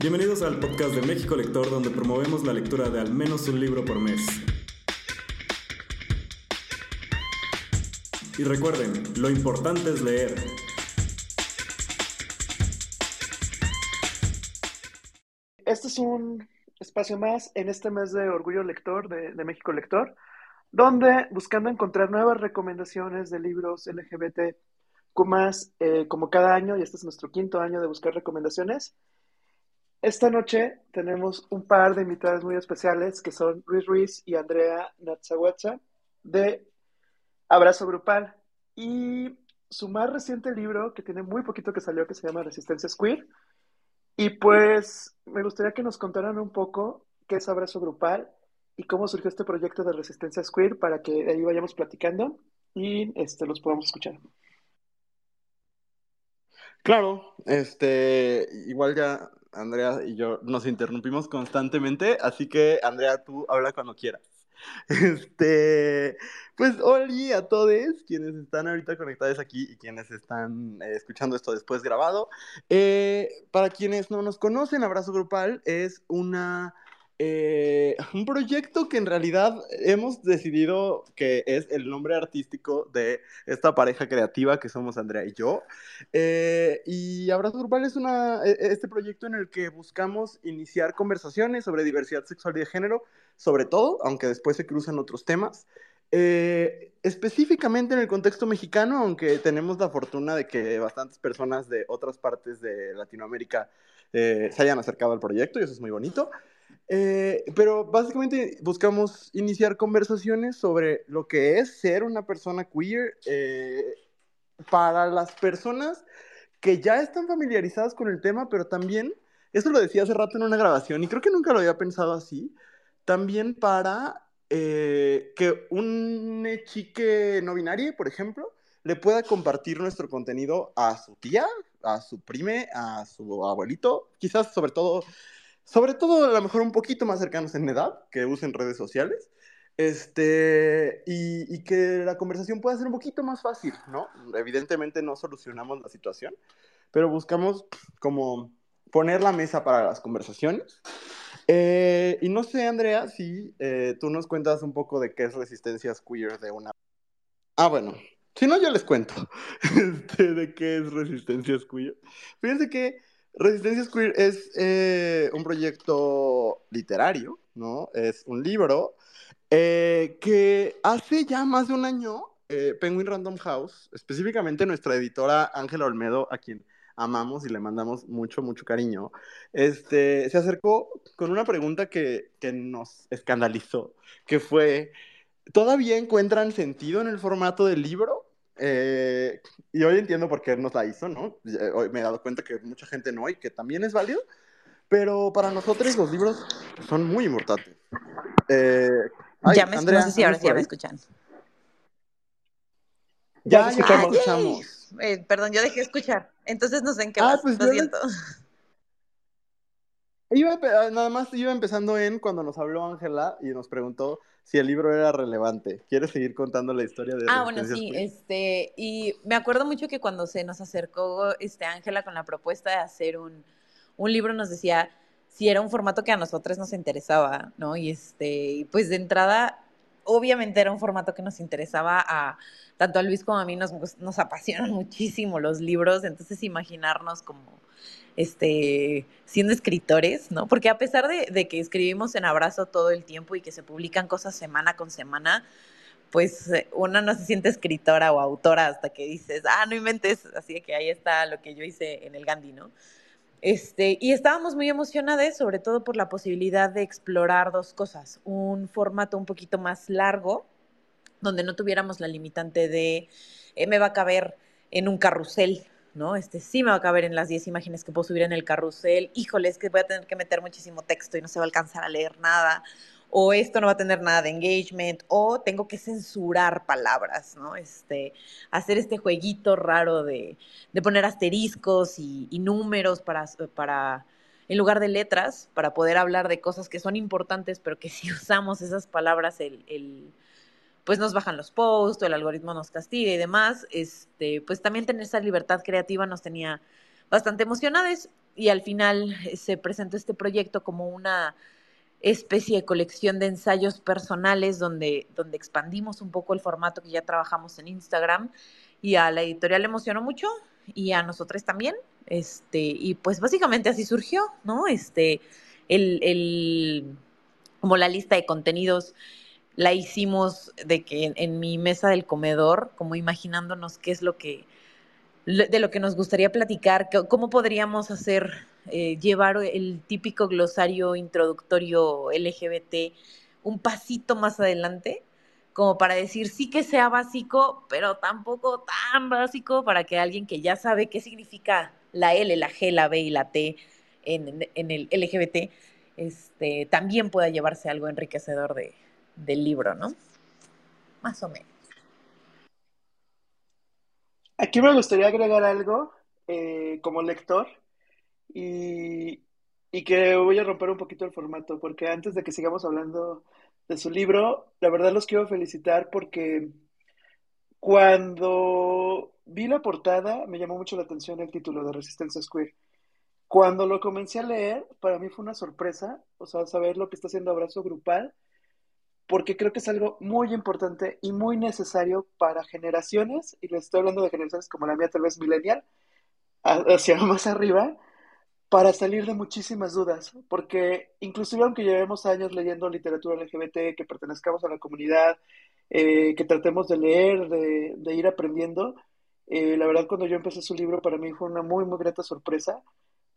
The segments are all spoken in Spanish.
Bienvenidos al podcast de México Lector, donde promovemos la lectura de al menos un libro por mes. Y recuerden, lo importante es leer. Este es un espacio más en este mes de Orgullo Lector de, México Lector, donde buscando encontrar nuevas recomendaciones de libros LGBT eh, como cada año, y este es nuestro quinto año de buscar recomendaciones, esta noche tenemos un par de invitadas muy especiales que son Ruiz Ruiz y Andrea Natzahuatza de Abrazo Grupal. Y su más reciente libro, que tiene muy poquito que salió, que se llama Resistencia Queer. Y pues me gustaría que nos contaran un poco qué es Abrazo Grupal y cómo surgió este proyecto de Resistencia Queer para que ahí vayamos platicando y este, los podamos escuchar. Claro, este, igual ya Andrea y yo nos interrumpimos constantemente, así que Andrea, tú habla cuando quieras. Este, pues hola a todos quienes están ahorita conectados aquí y quienes están eh, escuchando esto después grabado. Eh, para quienes no nos conocen, Abrazo Grupal es una eh, un proyecto que en realidad hemos decidido que es el nombre artístico de esta pareja creativa que somos Andrea y yo. Eh, y Abrazo Grupal es una, e, este proyecto en el que buscamos iniciar conversaciones sobre diversidad sexual y de género, sobre todo, aunque después se cruzan otros temas. Eh, específicamente en el contexto mexicano, aunque tenemos la fortuna de que bastantes personas de otras partes de Latinoamérica se hayan acercado al proyecto y eso es muy bonito. Eh, pero básicamente buscamos iniciar conversaciones sobre lo que es ser una persona queer eh, para las personas que ya están familiarizadas con el tema, pero también, eso lo decía hace rato en una grabación y creo que nunca lo había pensado así, también para eh, que un chique no binario, por ejemplo, le pueda compartir nuestro contenido a su tía, a su prime, a su abuelito, quizás sobre todo sobre todo a lo mejor un poquito más cercanos en edad, que usen redes sociales, este, y, que la conversación pueda ser un poquito más fácil, ¿no? Evidentemente no solucionamos la situación, pero buscamos como poner la mesa para las conversaciones. Eh, y no sé, Andrea, si eh, tú nos cuentas un poco de qué es resistencias queer de una... Ah, bueno, si no, yo les cuento este, de qué es resistencias queer. Fíjense que Resistencia Queer es eh, un proyecto literario, ¿no? Es un libro eh, que hace ya más de un año, eh, Penguin Random House, específicamente nuestra editora Ángela Olmedo, a quien amamos y le mandamos mucho, mucho cariño, este, se acercó con una pregunta que, que nos escandalizó, que fue, ¿todavía encuentran sentido en el formato del libro? Eh, y hoy entiendo por qué nos la hizo, ¿no? Hoy me he dado cuenta que mucha gente no y que también es válido, pero para nosotros los libros son muy importantes. Eh, ya me, Andrea, no sé si ahora sí ya me escuchan. Ya, ya, escuchamos. Eh, perdón, yo dejé escuchar. Entonces no sé en qué ah, pues lo siento. Iba, nada más iba empezando en cuando nos habló Ángela y nos preguntó si el libro era relevante. ¿Quieres seguir contando la historia de Ah, bueno, sí, este, y me acuerdo mucho que cuando se nos acercó este Ángela con la propuesta de hacer un, un libro, nos decía si era un formato que a nosotros nos interesaba, ¿no? Y este, pues de entrada, obviamente era un formato que nos interesaba a tanto a Luis como a mí nos, nos apasionan muchísimo los libros, entonces imaginarnos como este, siendo escritores, ¿no? Porque a pesar de, que escribimos en Abrazo todo el tiempo y que se publican cosas semana con semana, pues eh, una no se siente escritora o autora hasta que dices, ah, no inventes, así que ahí está lo que yo hice en el Gandhi, ¿no? Este, y estábamos muy emocionadas, sobre todo por la posibilidad de explorar dos cosas, un formato un poquito más largo, donde no tuviéramos la limitante de, eh, me va a caber en un carrusel, ¿no? Este sí me va a caber en las 10 imágenes que puedo subir en el carrusel. Híjole, es que voy a tener que meter muchísimo texto y no se va a alcanzar a leer nada. O esto no va a tener nada de engagement, o tengo que censurar palabras, ¿no? Este, hacer este jueguito raro de, poner asteriscos y, números para, para, en lugar de letras, para poder hablar de cosas que son importantes, pero que si usamos esas palabras, el pues nos bajan los posts, o el algoritmo nos castiga y demás, este, pues también tener esa libertad creativa nos tenía bastante emocionadas. y al final se presentó este proyecto como una especie de colección de ensayos personales donde, donde expandimos un poco el formato que ya trabajamos en Instagram y a la editorial le emocionó mucho y a nosotros también. Este, y pues básicamente así surgió, ¿no? Este, el, el, como la lista de contenidos la hicimos de que en, mi mesa del comedor, como imaginándonos qué es lo que, de lo que nos gustaría platicar, cómo podríamos hacer, eh, llevar el típico glosario introductorio LGBT un pasito más adelante, como para decir sí que sea básico, pero tampoco tan básico para que alguien que ya sabe qué significa la L, la G, la B y la T en, en el LGBT, este, también pueda llevarse algo enriquecedor de, del libro, ¿no? Más o menos. Aquí me gustaría agregar algo eh, como lector y, y que voy a romper un poquito el formato, porque antes de que sigamos hablando de su libro, la verdad los quiero felicitar porque cuando vi la portada me llamó mucho la atención el título de Resistencia Square. Cuando lo comencé a leer, para mí fue una sorpresa, o sea, saber lo que está haciendo Abrazo Grupal porque creo que es algo muy importante y muy necesario para generaciones, y les estoy hablando de generaciones como la mía, tal vez millennial, hacia más arriba, para salir de muchísimas dudas, porque inclusive aunque llevemos años leyendo literatura LGBT, que pertenezcamos a la comunidad, eh, que tratemos de leer, de, ir aprendiendo, eh, la verdad cuando yo empecé su libro para mí fue una muy, muy grata sorpresa,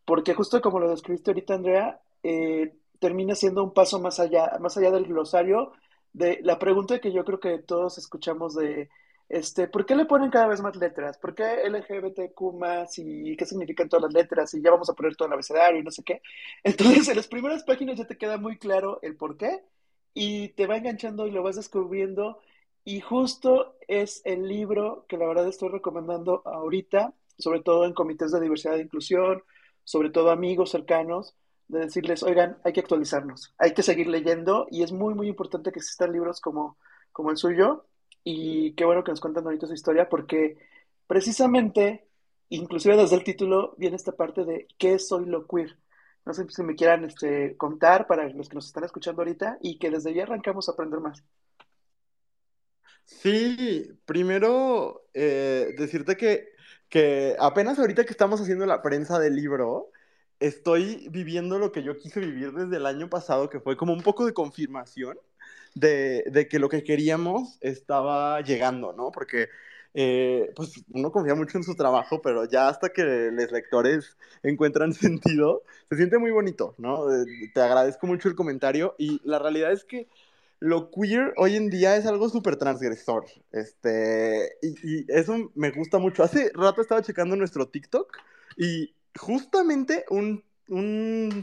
porque justo como lo describiste ahorita, Andrea, eh, termina siendo un paso más allá, más allá del glosario, de la pregunta que yo creo que todos escuchamos de, este, ¿por qué le ponen cada vez más letras? ¿Por qué LGBTQ más y qué significan todas las letras? Y ya vamos a poner todo el abecedario y no sé qué. Entonces, en las primeras páginas ya te queda muy claro el por qué y te va enganchando y lo vas descubriendo. Y justo es el libro que la verdad estoy recomendando ahorita, sobre todo en comités de diversidad e inclusión, sobre todo amigos cercanos, de decirles, oigan, hay que actualizarnos, hay que seguir leyendo y es muy, muy importante que existan libros como, como el suyo y qué bueno que nos cuentan ahorita su historia porque precisamente, inclusive desde el título, viene esta parte de ¿qué soy lo queer? No sé si me quieran este, contar para los que nos están escuchando ahorita y que desde ya arrancamos a aprender más. Sí, primero eh, decirte que, que apenas ahorita que estamos haciendo la prensa del libro, estoy viviendo lo que yo quise vivir desde el año pasado, que fue como un poco de confirmación de, que lo que queríamos estaba llegando, ¿no? Porque eh, pues uno confía mucho en su trabajo, pero ya hasta que los lectores encuentran sentido, se siente muy bonito, ¿no? Eh, te agradezco mucho el comentario y la realidad es que lo queer hoy en día es algo súper transgresor, este, y, y, eso me gusta mucho. Hace rato estaba checando nuestro TikTok y justamente un,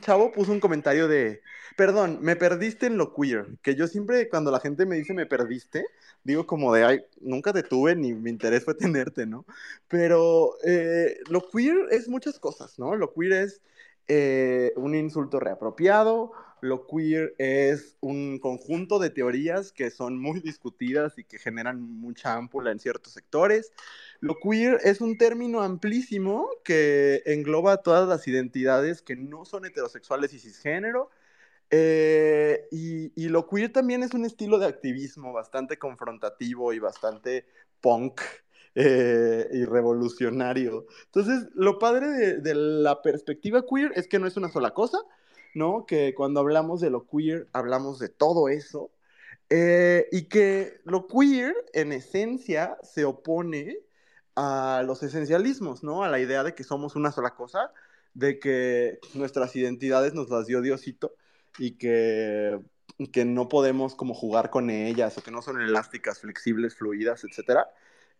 chavo puso un comentario de, perdón, me perdiste en lo queer, que yo siempre cuando la gente me dice me perdiste, digo como de, ay, nunca te tuve ni mi interés fue tenerte, ¿no? Pero eh, lo queer es muchas cosas, ¿no? Lo queer es eh, un insulto reapropiado, lo queer es un conjunto de teorías que son muy discutidas y que generan mucha ámpula en ciertos sectores. Lo queer es un término amplísimo que engloba todas las identidades que no son heterosexuales y cisgénero. Eh, y, lo queer también es un estilo de activismo bastante confrontativo y bastante punk eh, y revolucionario. Entonces, lo padre de, la perspectiva queer es que no es una sola cosa, ¿no? Que cuando hablamos de lo queer, hablamos de todo eso. Eh, y que lo queer, en esencia, se opone a los esencialismos, ¿no? A la idea de que somos una sola cosa, de que nuestras identidades nos las dio Diosito y que, que no podemos como jugar con ellas o que no son elásticas, flexibles, fluidas, etc.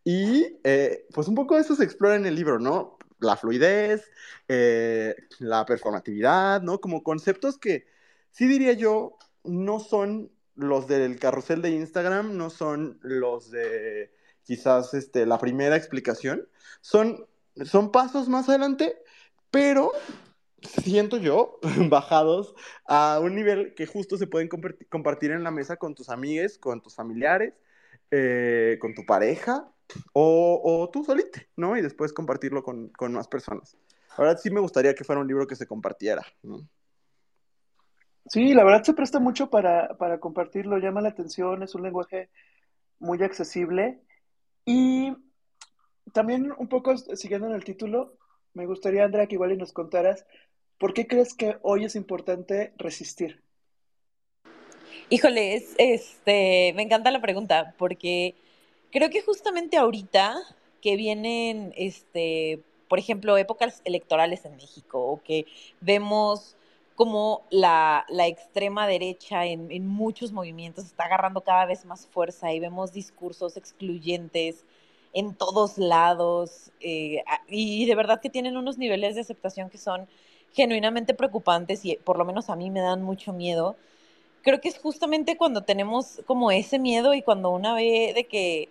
Y eh, pues un poco eso se explora en el libro, ¿no? La fluidez, eh, la performatividad, ¿no? Como conceptos que sí diría yo no son los del carrusel de Instagram, no son los de quizás este, la primera explicación. Son, son pasos más adelante, pero siento yo, bajados a un nivel que justo se pueden compartir en la mesa con tus amigues, con tus familiares, eh, con tu pareja o, tú solito, ¿no? Y después compartirlo con, con más personas. Ahora sí me gustaría que fuera un libro que se compartiera, ¿no? Sí, la verdad se presta mucho para, para compartirlo, llama la atención, es un lenguaje muy accesible y también un poco siguiendo en el título, me gustaría, Andrea, que igual y nos contaras, ¿por qué crees que hoy es importante resistir? Híjole, este, me encanta la pregunta, porque creo que justamente ahorita que vienen, este, por ejemplo, épocas electorales en México, o que vemos como la, la extrema derecha en, en, muchos movimientos está agarrando cada vez más fuerza y vemos discursos excluyentes en todos lados eh, y de verdad que tienen unos niveles de aceptación que son genuinamente preocupantes y por lo menos a mí me dan mucho miedo. Creo que es justamente cuando tenemos como ese miedo y cuando una ve de que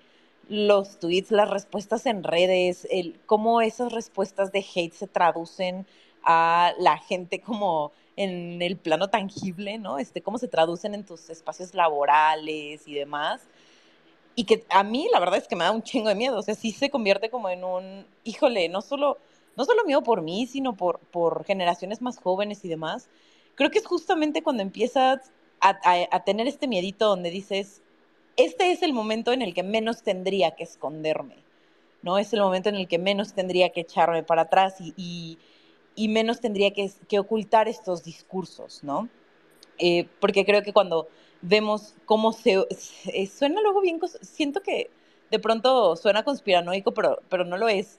los tweets, las respuestas en redes, el, cómo esas respuestas de hate se traducen a la gente como en el plano tangible, ¿no? Este, cómo se traducen en tus espacios laborales y demás. Y que a mí la verdad es que me da un chingo de miedo, o sea, sí se convierte como en un, híjole, no solo, no solo miedo por mí, sino por, por generaciones más jóvenes y demás. Creo que es justamente cuando empiezas a, a, tener este miedito donde dices, este es el momento en el que menos tendría que esconderme, ¿no? Es el momento en el que menos tendría que echarme para atrás y, y menos tendría que, que, ocultar estos discursos, ¿no? Eh, porque creo que cuando vemos cómo se, Suena luego bien... Siento que de pronto suena conspiranoico, pero, pero no lo es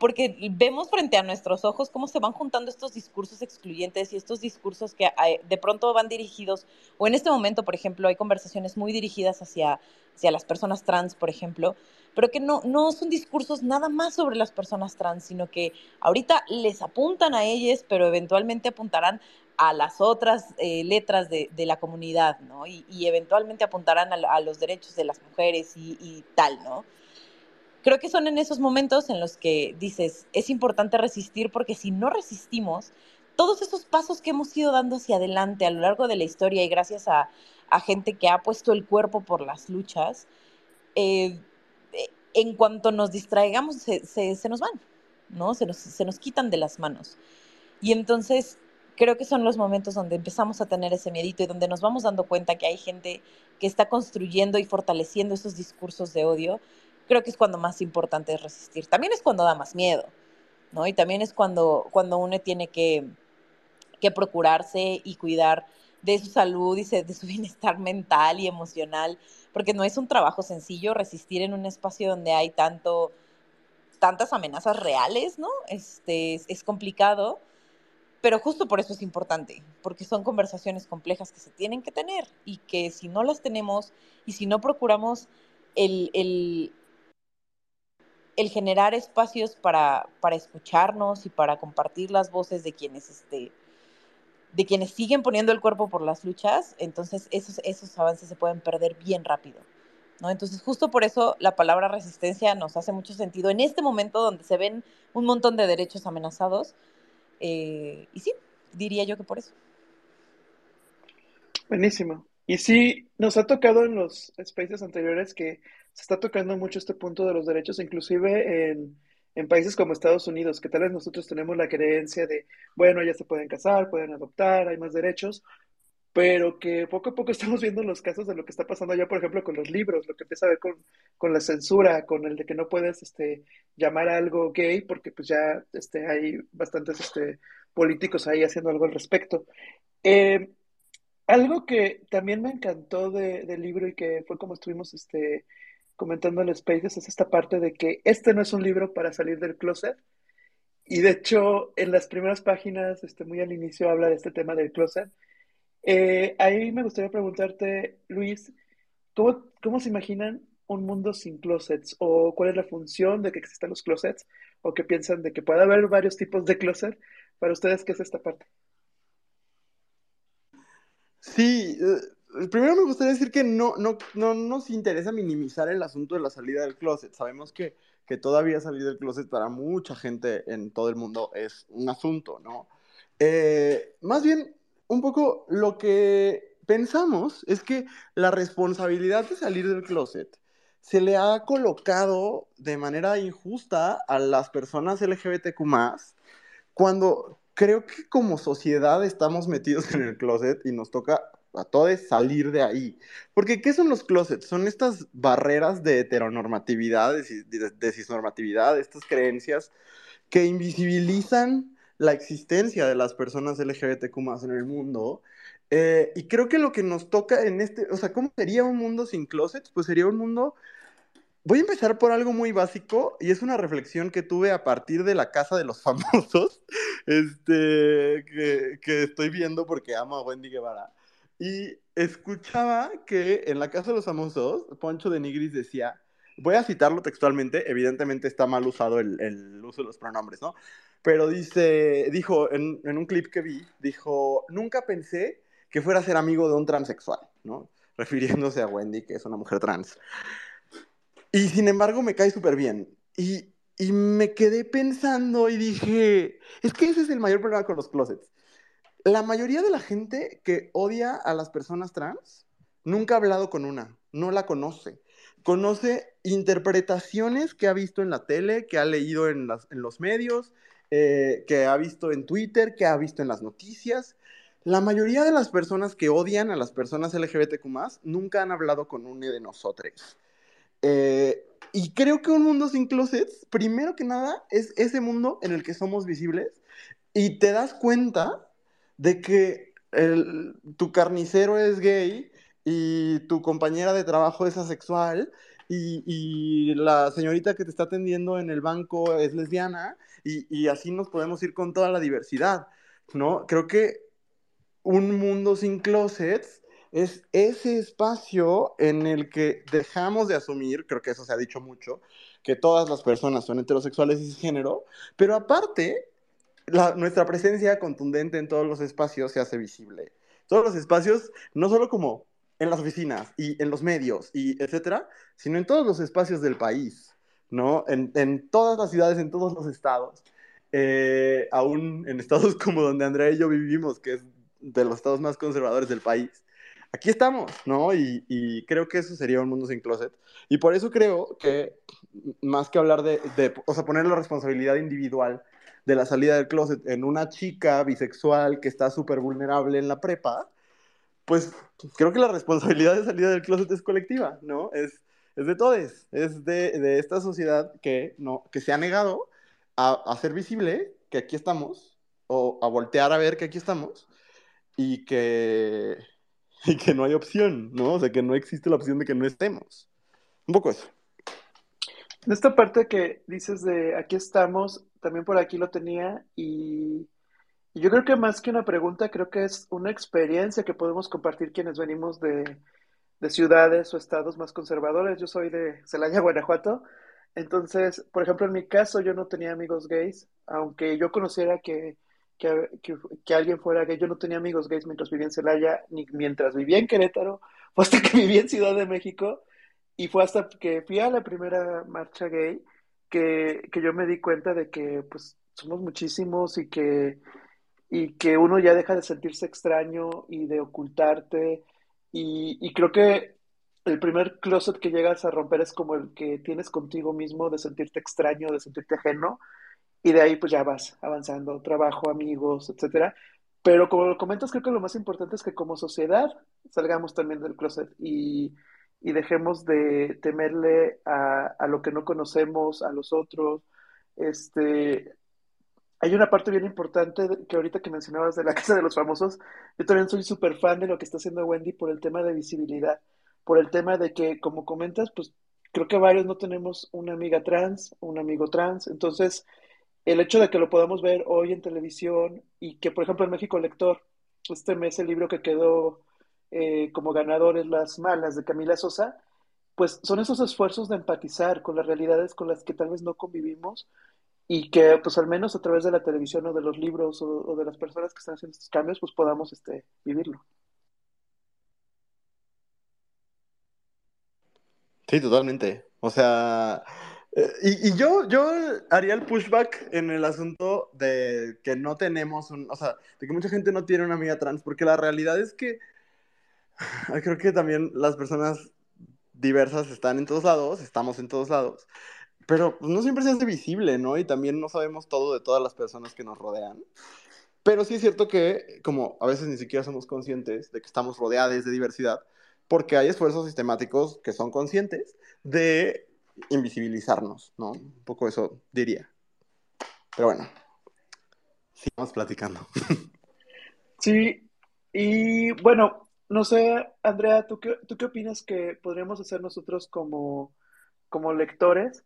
porque vemos frente a nuestros ojos cómo se van juntando estos discursos excluyentes y estos discursos que de pronto van dirigidos, o en este momento, por ejemplo, hay conversaciones muy dirigidas hacia, hacia las personas trans, por ejemplo, pero que no, no son discursos nada más sobre las personas trans, sino que ahorita les apuntan a ellas, pero eventualmente apuntarán a las otras eh, letras de, de, la comunidad, ¿no? Y, y eventualmente apuntarán a, a, los derechos de las mujeres y, y tal, ¿no? Creo que son en esos momentos en los que dices, es importante resistir porque si no resistimos, todos esos pasos que hemos ido dando hacia adelante a lo largo de la historia y gracias a, a gente que ha puesto el cuerpo por las luchas, eh, en cuanto nos distraigamos se, se, se nos van, ¿no? Se nos, se nos quitan de las manos. Y entonces creo que son los momentos donde empezamos a tener ese miedito y donde nos vamos dando cuenta que hay gente que está construyendo y fortaleciendo esos discursos de odio creo que es cuando más importante es resistir. También es cuando da más miedo, ¿no? Y también es cuando, cuando uno tiene que, que procurarse y cuidar de su salud y de su bienestar mental y emocional, porque no es un trabajo sencillo resistir en un espacio donde hay tanto, tantas amenazas reales, ¿no? Este, es, complicado, pero justo por eso es importante, porque son conversaciones complejas que se tienen que tener y que si no las tenemos y si no procuramos el, el, el generar espacios para, para escucharnos y para compartir las voces de quienes, este, de quienes siguen poniendo el cuerpo por las luchas, entonces esos, esos avances se pueden perder bien rápido. ¿no? Entonces, justo por eso la palabra resistencia nos hace mucho sentido en este momento donde se ven un montón de derechos amenazados. Eh, y sí, diría yo que por eso. Buenísimo. Y sí, nos ha tocado en los spaces anteriores que se está tocando mucho este punto de los derechos, inclusive en, en, países como Estados Unidos, que tal vez nosotros tenemos la creencia de, bueno, ya se pueden casar, pueden adoptar, hay más derechos, pero que poco a poco estamos viendo los casos de lo que está pasando allá, por ejemplo, con los libros, lo que empieza a ver con, con la censura, con el de que no puedes este, llamar a algo gay, porque pues ya este, hay bastantes este, políticos ahí haciendo algo al respecto. Eh, algo que también me encantó de, del libro y que fue como estuvimos este, comentando en Spaces es esta parte de que este no es un libro para salir del closet. Y de hecho, en las primeras páginas, este, muy al inicio, habla de este tema del closet. Eh, ahí me gustaría preguntarte, Luis, ¿cómo, ¿cómo se imaginan un mundo sin closets? ¿O cuál es la función de que existan los closets? ¿O qué piensan de que puede haber varios tipos de closet? Para ustedes, ¿qué es esta parte? Sí, Primero me gustaría decir que no, no, no nos interesa minimizar el asunto de la salida del closet. Sabemos que, que todavía salir del closet para mucha gente en todo el mundo es un asunto, ¿no? Eh, más bien, un poco lo que pensamos es que la responsabilidad de salir del closet se le ha colocado de manera injusta a las personas LGBTQ cuando creo que como sociedad estamos metidos en el closet y nos toca a todos salir de ahí. Porque, ¿qué son los closets? Son estas barreras de heteronormatividad, de, cisnormatividad, estas creencias que invisibilizan la existencia de las personas LGBTQ en el mundo. Eh, y creo que lo que nos toca en este, o sea, ¿cómo sería un mundo sin closets? Pues sería un mundo Voy a empezar por algo muy básico y es una reflexión que tuve a partir de la casa de los famosos, este, que, que estoy viendo porque amo a Wendy Guevara. Y escuchaba que en la casa de los famosos, Poncho de Nigris decía, voy a citarlo textualmente, evidentemente está mal usado el, el uso de los pronombres, ¿no? Pero dice, dijo en, en, un clip que vi, dijo, nunca pensé que fuera a ser amigo de un transexual, ¿no? Refiriéndose a Wendy, que es una mujer trans. Y sin embargo me cae súper bien. Y, y me quedé pensando y dije, es que ese es el mayor problema con los closets. La mayoría de la gente que odia a las personas trans nunca ha hablado con una, no la conoce. Conoce interpretaciones que ha visto en la tele, que ha leído en, los medios, eh, que ha visto en Twitter, que ha visto en las noticias. La mayoría de las personas que odian a las personas LGBTQ nunca han hablado con una de nosotros. Eh, y creo que un mundo sin closets, primero que nada, es ese mundo en el que somos visibles y te das cuenta de que tu carnicero es gay y tu compañera de trabajo es asexual y, la señorita que te está atendiendo en el banco es lesbiana y, y así nos podemos ir con toda la diversidad, ¿no? Creo que un mundo sin closets es ese espacio en el que dejamos de asumir, creo que eso se ha dicho mucho, que todas las personas son heterosexuales y género, pero aparte, nuestra presencia contundente en todos los espacios se hace visible. Todos los espacios, no solo como en las oficinas y en los medios y etcétera, sino en todos los espacios del país, ¿no? En, todas las ciudades, en todos los estados. Eh, aún en estados como donde Andrea y yo vivimos, que es de los estados más conservadores del país aquí estamos, ¿no? Y, creo que eso sería un mundo sin closet. Y por eso creo que más que hablar de, o sea, poner la responsabilidad individual de la salida del closet en una chica bisexual que está súper vulnerable en la prepa, pues creo que la responsabilidad de salida del closet es colectiva, ¿no? Es, es de todos, es de, de, esta sociedad que, no, que se ha negado a, a hacer visible que aquí estamos, o a voltear a ver que aquí estamos, y que, y que no hay opción, ¿no? O sea, que no existe la opción de que no estemos. Un poco eso. En esta parte que dices de aquí estamos, también por aquí lo tenía y, yo creo que más que una pregunta, creo que es una experiencia que podemos compartir quienes venimos de, de ciudades o estados más conservadores. Yo soy de Celaya, Guanajuato. Entonces, por ejemplo, en mi caso yo no tenía amigos gays, aunque yo conociera que que, alguien fuera gay. Yo no tenía amigos gays mientras vivía en Celaya, ni mientras vivía en Querétaro, hasta que viví en Ciudad de México y fue hasta que fui a la primera marcha gay que, que yo me di cuenta de que pues somos muchísimos y que, y que uno ya deja de sentirse extraño y de ocultarte. Y, y creo que el primer closet que llegas a romper es como el que tienes contigo mismo, de sentirte extraño, de sentirte ajeno, y de ahí pues ya vas avanzando, trabajo, amigos, etcétera. Pero como lo comentas, creo que lo más importante es que como sociedad salgamos también del closet. Y, y dejemos de temerle a, a, lo que no conocemos, a los otros. Este, hay una parte bien importante que ahorita que mencionabas de la Casa de los Famosos, yo también soy súper fan de lo que está haciendo Wendy por el tema de visibilidad, por el tema de que, como comentas, pues creo que varios no tenemos una amiga trans, un amigo trans, entonces el hecho de que lo podamos ver hoy en televisión y que, por ejemplo, en México Lector, este mes el libro que quedó eh, como ganador es Las Malas de Camila Sosa, pues son esos esfuerzos de empatizar con las realidades con las que tal vez no convivimos y que pues al menos a través de la televisión o de los libros o, de las personas que están haciendo estos cambios pues podamos este, vivirlo. Sí, totalmente. O sea, eh, y, yo, yo haría el pushback en el asunto de que no tenemos un, o sea, de que mucha gente no tiene una amiga trans, porque la realidad es que creo que también las personas diversas están en todos lados, estamos en todos lados, pero pues, no siempre se hace visible, ¿no? Y también no sabemos todo de todas las personas que nos rodean. Pero sí es cierto que, como a veces ni siquiera somos conscientes de que estamos rodeados de diversidad, porque hay esfuerzos sistemáticos que son conscientes de invisibilizarnos, ¿no? Un poco eso diría. Pero bueno, sigamos platicando. Sí, y bueno, no sé, Andrea, ¿tú qué, tú qué opinas que podríamos hacer nosotros como, como lectores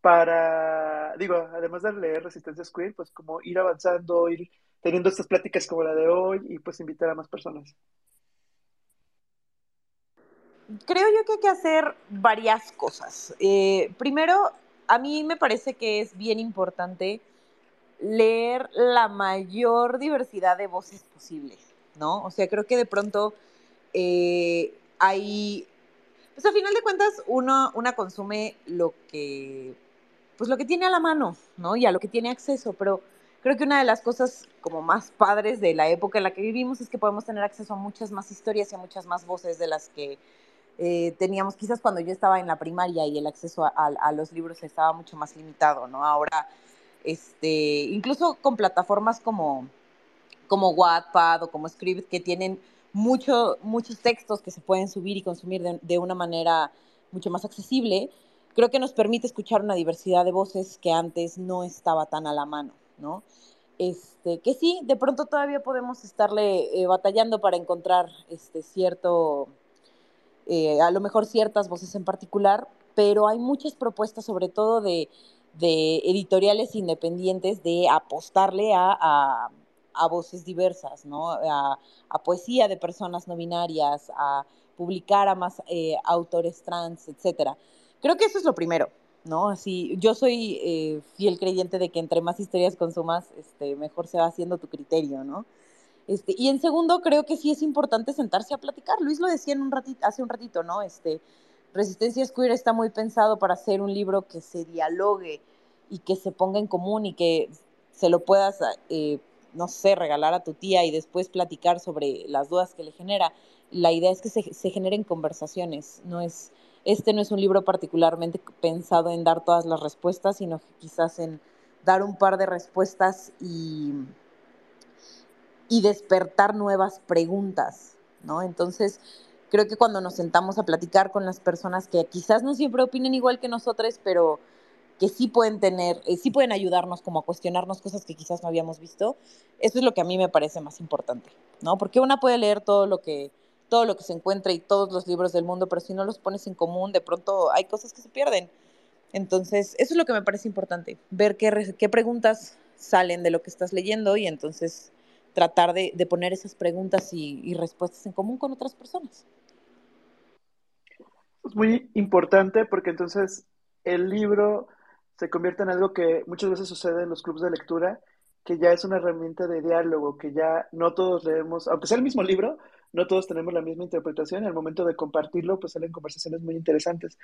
para, digo, además de leer Resistencia Queer, pues como ir avanzando, ir teniendo estas pláticas como la de hoy y pues invitar a más personas? Creo yo que hay que hacer varias cosas. Eh, primero, a mí me parece que es bien importante leer la mayor diversidad de voces posible, ¿no? O sea, creo que de pronto eh, hay, pues a final de cuentas uno, una consume lo que, pues lo que tiene a la mano, ¿no? Y a lo que tiene acceso, pero creo que una de las cosas como más padres de la época en la que vivimos es que podemos tener acceso a muchas más historias y a muchas más voces de las que eh, teníamos quizás cuando yo estaba en la primaria y el acceso a, los libros estaba mucho más limitado, ¿no? Ahora, este, incluso con plataformas como, como Wattpad o como Script que tienen mucho, muchos textos que se pueden subir y consumir de, de una manera mucho más accesible, creo que nos permite escuchar una diversidad de voces que antes no estaba tan a la mano. ¿no? Este, que sí, de pronto todavía podemos estarle eh, batallando para encontrar este, cierto, eh, a lo mejor ciertas voces en particular, pero hay muchas propuestas, sobre todo de, de editoriales independientes, de apostarle a, a, a voces diversas, ¿no? A, a, poesía de personas no binarias, a publicar a más eh, autores trans, etcétera. Creo que eso es lo primero. ¿no? Así, yo soy eh, fiel creyente de que entre más historias consumas, este, mejor se va haciendo tu criterio, ¿no? Este, y en segundo, creo que sí es importante sentarse a platicar. Luis lo decía en un ratito, hace un ratito, ¿no? Este, Resistencia Queer está muy pensado para hacer un libro que se dialogue y que se ponga en común y que se lo puedas, eh, no sé, regalar a tu tía y después platicar sobre las dudas que le genera. La idea es que se, se generen conversaciones, no es este no es un libro particularmente pensado en dar todas las respuestas, sino quizás en dar un par de respuestas y, y despertar nuevas preguntas, ¿no? Entonces, creo que cuando nos sentamos a platicar con las personas que quizás no siempre opinen igual que nosotros, pero que sí pueden tener, eh, sí pueden ayudarnos como a cuestionarnos cosas que quizás no habíamos visto, eso es lo que a mí me parece más importante, ¿no? Porque una puede leer todo lo que todo lo que se encuentra y todos los libros del mundo, pero si no los pones en común, de pronto hay cosas que se pierden. Entonces, eso es lo que me parece importante, ver qué, qué preguntas salen de lo que estás leyendo y entonces tratar de, de poner esas preguntas y, y, respuestas en común con otras personas. Es muy importante porque entonces el libro se convierte en algo que muchas veces sucede en los clubes de lectura, que ya es una herramienta de diálogo, que ya no todos leemos, aunque sea el mismo libro, no todos tenemos la misma interpretación y al momento de compartirlo, pues salen conversaciones muy interesantes.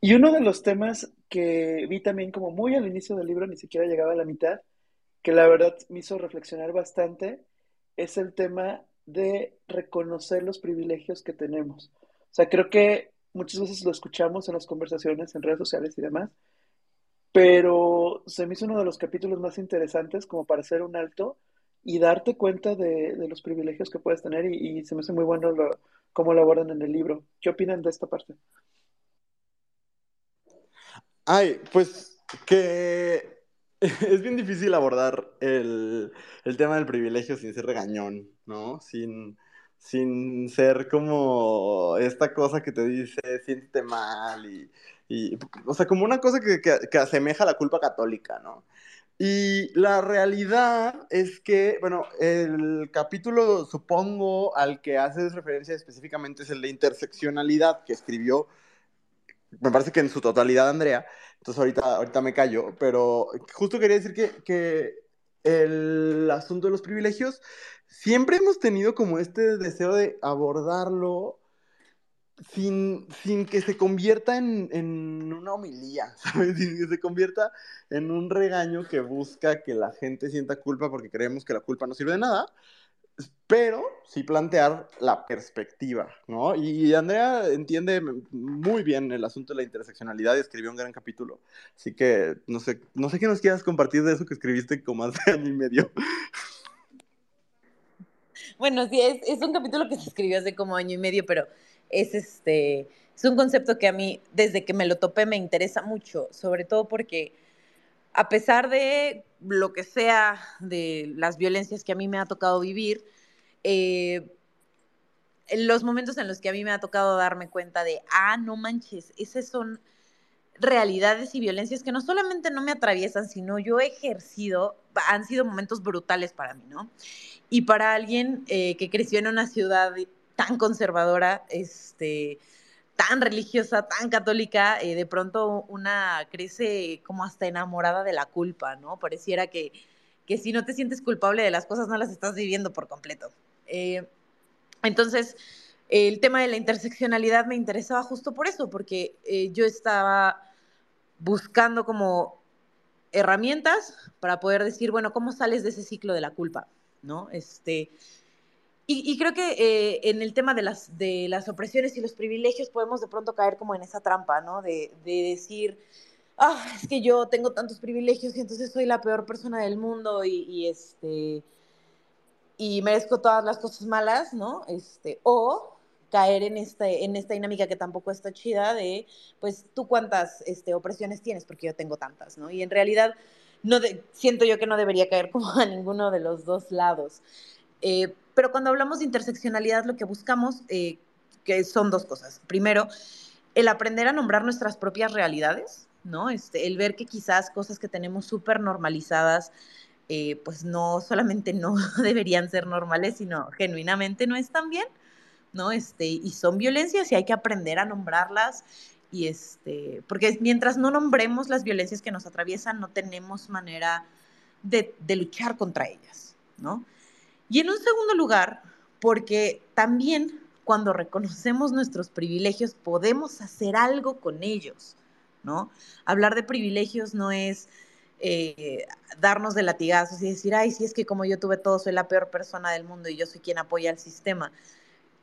Y uno de los temas que vi también como muy al inicio del libro, ni siquiera llegaba a la mitad, que la verdad me hizo reflexionar bastante, es el tema de reconocer los privilegios que tenemos. O sea, creo que muchas veces lo escuchamos en las conversaciones, en redes sociales y demás, pero se me hizo uno de los capítulos más interesantes como para hacer un alto y darte cuenta de, los privilegios que puedes tener y, y se me hace muy bueno lo, cómo lo abordan en el libro. ¿Qué opinan de esta parte? Ay, pues que es bien difícil abordar el, el, tema del privilegio sin ser regañón, ¿no? Sin, sin ser como esta cosa que te dice, siéntete mal y, y o sea, como una cosa que, asemeja a la culpa católica, ¿no? Y la realidad es que, bueno, el capítulo, supongo, al que haces referencia específicamente es el de interseccionalidad que escribió, me parece que en su totalidad Andrea, entonces ahorita, ahorita me callo, pero justo quería decir que el asunto de los privilegios, siempre hemos tenido como este deseo de abordarlo sin, sin que se convierta en, en, una homilía, ¿sabes? Sin que se convierta en un regaño que busca que la gente sienta culpa porque creemos que la culpa no sirve de nada, pero sí plantear la perspectiva, ¿no? Y Andrea entiende muy bien el asunto de la interseccionalidad y escribió un gran capítulo. Así que no sé, no sé qué nos quieras compartir de eso que escribiste como hace año y medio. Bueno, sí, es, es un capítulo que se escribió hace como año y medio, pero es este, es un concepto que a mí, desde que me lo topé, me interesa mucho, sobre todo porque a pesar de lo que sea de las violencias que a mí me ha tocado vivir, eh, los momentos en los que a mí me ha tocado darme cuenta de, ah, no manches, esas son realidades y violencias que no solamente no me atraviesan, sino yo he ejercido, han sido momentos brutales para mí, ¿no? Y para alguien eh, que creció en una ciudad tan conservadora, este, tan religiosa, tan católica, eh, de pronto una crece como hasta enamorada de la culpa, ¿no? Pareciera que, que si no te sientes culpable de las cosas, no las estás viviendo por completo. Eh, entonces, el tema de la interseccionalidad me interesaba justo por eso, porque eh, yo estaba buscando como herramientas para poder decir, bueno, ¿cómo sales de ese ciclo de la culpa? ¿No? Este, y, creo que eh, en el tema de las, de las opresiones y los privilegios podemos de pronto caer como en esa trampa, ¿no? De, de decir, ah, es que yo tengo tantos privilegios y entonces soy la peor persona del mundo y, este y merezco todas las cosas malas, ¿no? Este, o caer en, este, en esta dinámica que tampoco está chida de, pues, tú cuántas este, opresiones tienes, porque yo tengo tantas, ¿no? Y en realidad, no siento yo que no debería caer como a ninguno de los dos lados. Eh, pero cuando hablamos de interseccionalidad, lo que buscamos, eh, que son dos cosas. Primero, el aprender a nombrar nuestras propias realidades, ¿no? Este, el ver que quizás cosas que tenemos súper normalizadas, eh, pues no solamente no deberían ser normales, sino genuinamente no están bien, ¿no? Este, y son violencias y hay que aprender a nombrarlas. Y este, porque mientras no nombremos las violencias que nos atraviesan, no tenemos manera de, de luchar contra ellas, ¿no? Y en un segundo lugar, porque también cuando reconocemos nuestros privilegios podemos hacer algo con ellos, ¿no? Hablar de privilegios no es eh, darnos de latigazos y decir, ay, si es que como yo tuve todo, soy la peor persona del mundo y yo soy quien apoya al sistema.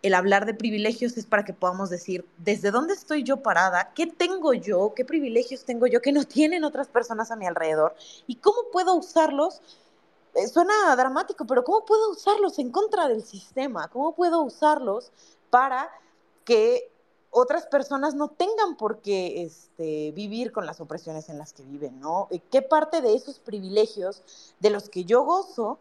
El hablar de privilegios es para que podamos decir, ¿desde dónde estoy yo parada? ¿Qué tengo yo? ¿Qué privilegios tengo yo que no tienen otras personas a mi alrededor? ¿Y cómo puedo usarlos? Eh, suena dramático, pero ¿cómo puedo usarlos en contra del sistema? ¿Cómo puedo usarlos para que otras personas no tengan por qué este, vivir con las opresiones en las que viven, ¿no? Eh, ¿Qué parte de esos privilegios de los que yo gozo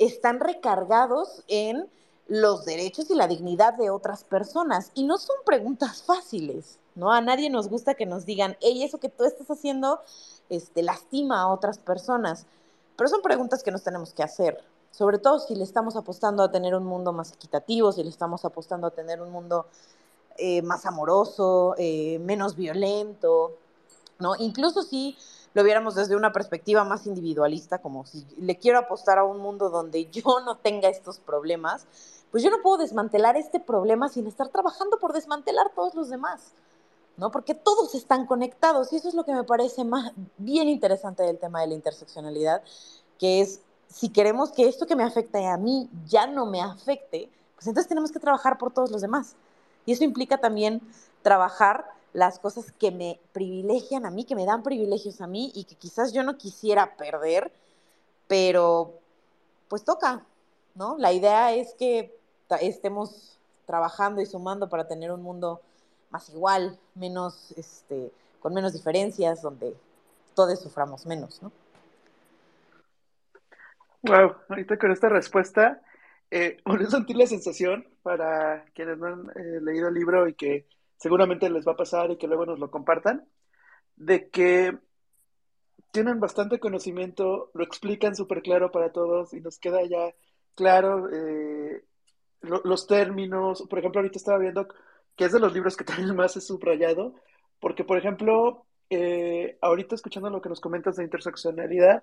están recargados en los derechos y la dignidad de otras personas? Y no son preguntas fáciles, ¿no? A nadie nos gusta que nos digan, hey, eso que tú estás haciendo este, lastima a otras personas, pero son preguntas que nos tenemos que hacer, sobre todo si le estamos apostando a tener un mundo más equitativo, si le estamos apostando a tener un mundo eh, más amoroso, eh, menos violento, ¿no? Incluso si lo viéramos desde una perspectiva más individualista, como si le quiero apostar a un mundo donde yo no tenga estos problemas, pues yo no puedo desmantelar este problema sin estar trabajando por desmantelar todos los demás, ¿no? Porque todos están conectados y eso es lo que me parece más bien interesante del tema de la interseccionalidad, que es si queremos que esto que me afecte a mí ya no me afecte, pues entonces tenemos que trabajar por todos los demás. Y eso implica también trabajar las cosas que me privilegian a mí, que me dan privilegios a mí y que quizás yo no quisiera perder, pero pues toca, ¿no? La idea es que estemos trabajando y sumando para tener un mundo más igual, menos, este, con menos diferencias, donde todos suframos menos, ¿no? Wow, ahorita con esta respuesta eh, sentir la sensación para quienes no han eh, leído el libro y que seguramente les va a pasar y que luego nos lo compartan, de que tienen bastante conocimiento, lo explican súper claro para todos y nos queda ya claro eh, los términos. Por ejemplo, ahorita estaba viendo que es de los libros que también más he subrayado, porque, por ejemplo, eh, ahorita escuchando lo que nos comentas de interseccionalidad,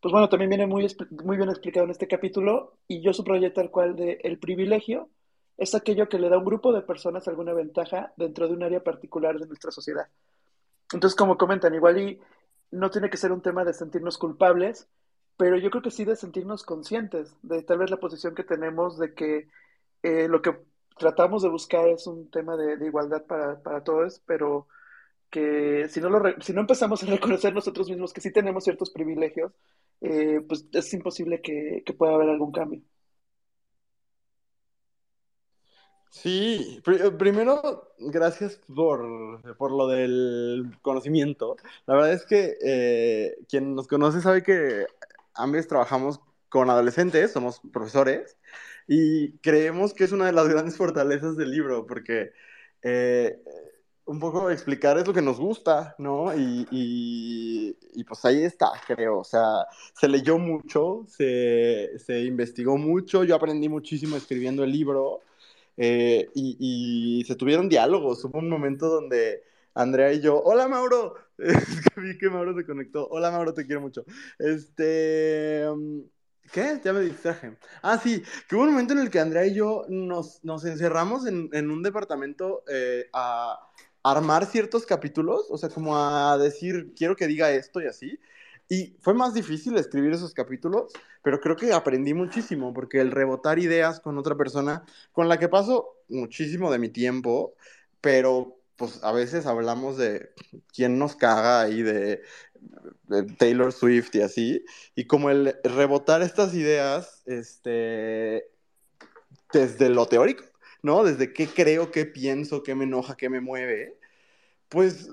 pues bueno, también viene muy, muy bien explicado en este capítulo y yo subrayé tal cual de el privilegio es aquello que le da a un grupo de personas alguna ventaja dentro de un área particular de nuestra sociedad. Entonces, como comentan, igual y no tiene que ser un tema de sentirnos culpables, pero yo creo que sí de sentirnos conscientes de tal vez la posición que tenemos de que eh, lo que tratamos de buscar es un tema de, igualdad para, todos, pero que si no, lo si no empezamos a reconocer nosotros mismos que sí tenemos ciertos privilegios, eh, pues es imposible que, pueda haber algún cambio. Sí, pr primero, gracias por, por, lo del conocimiento. La verdad es que eh, quien nos conoce sabe que ambos trabajamos con adolescentes, somos profesores, y creemos que es una de las grandes fortalezas del libro, porque eh, un poco explicar es lo que nos gusta, ¿no? Y, y, pues ahí está, creo. O sea, se leyó mucho, se, se investigó mucho, yo aprendí muchísimo escribiendo el libro. Eh, y, y, se tuvieron diálogos. Hubo un momento donde Andrea y yo, hola Mauro, es que vi que Mauro se conectó. Hola Mauro, te quiero mucho. Este, um, ¿qué? Ya me distraje. Ah, sí, que hubo un momento en el que Andrea y yo nos, nos encerramos en, en un departamento eh, a armar ciertos capítulos, o sea, como a decir, quiero que diga esto y así. Y fue más difícil escribir esos capítulos, pero creo que aprendí muchísimo, porque el rebotar ideas con otra persona, con la que paso muchísimo de mi tiempo, pero pues a veces hablamos de quién nos caga ahí de, Taylor Swift y así, y como el rebotar estas ideas, este, desde lo teórico, ¿no? Desde qué creo, qué pienso, qué me enoja, qué me mueve, pues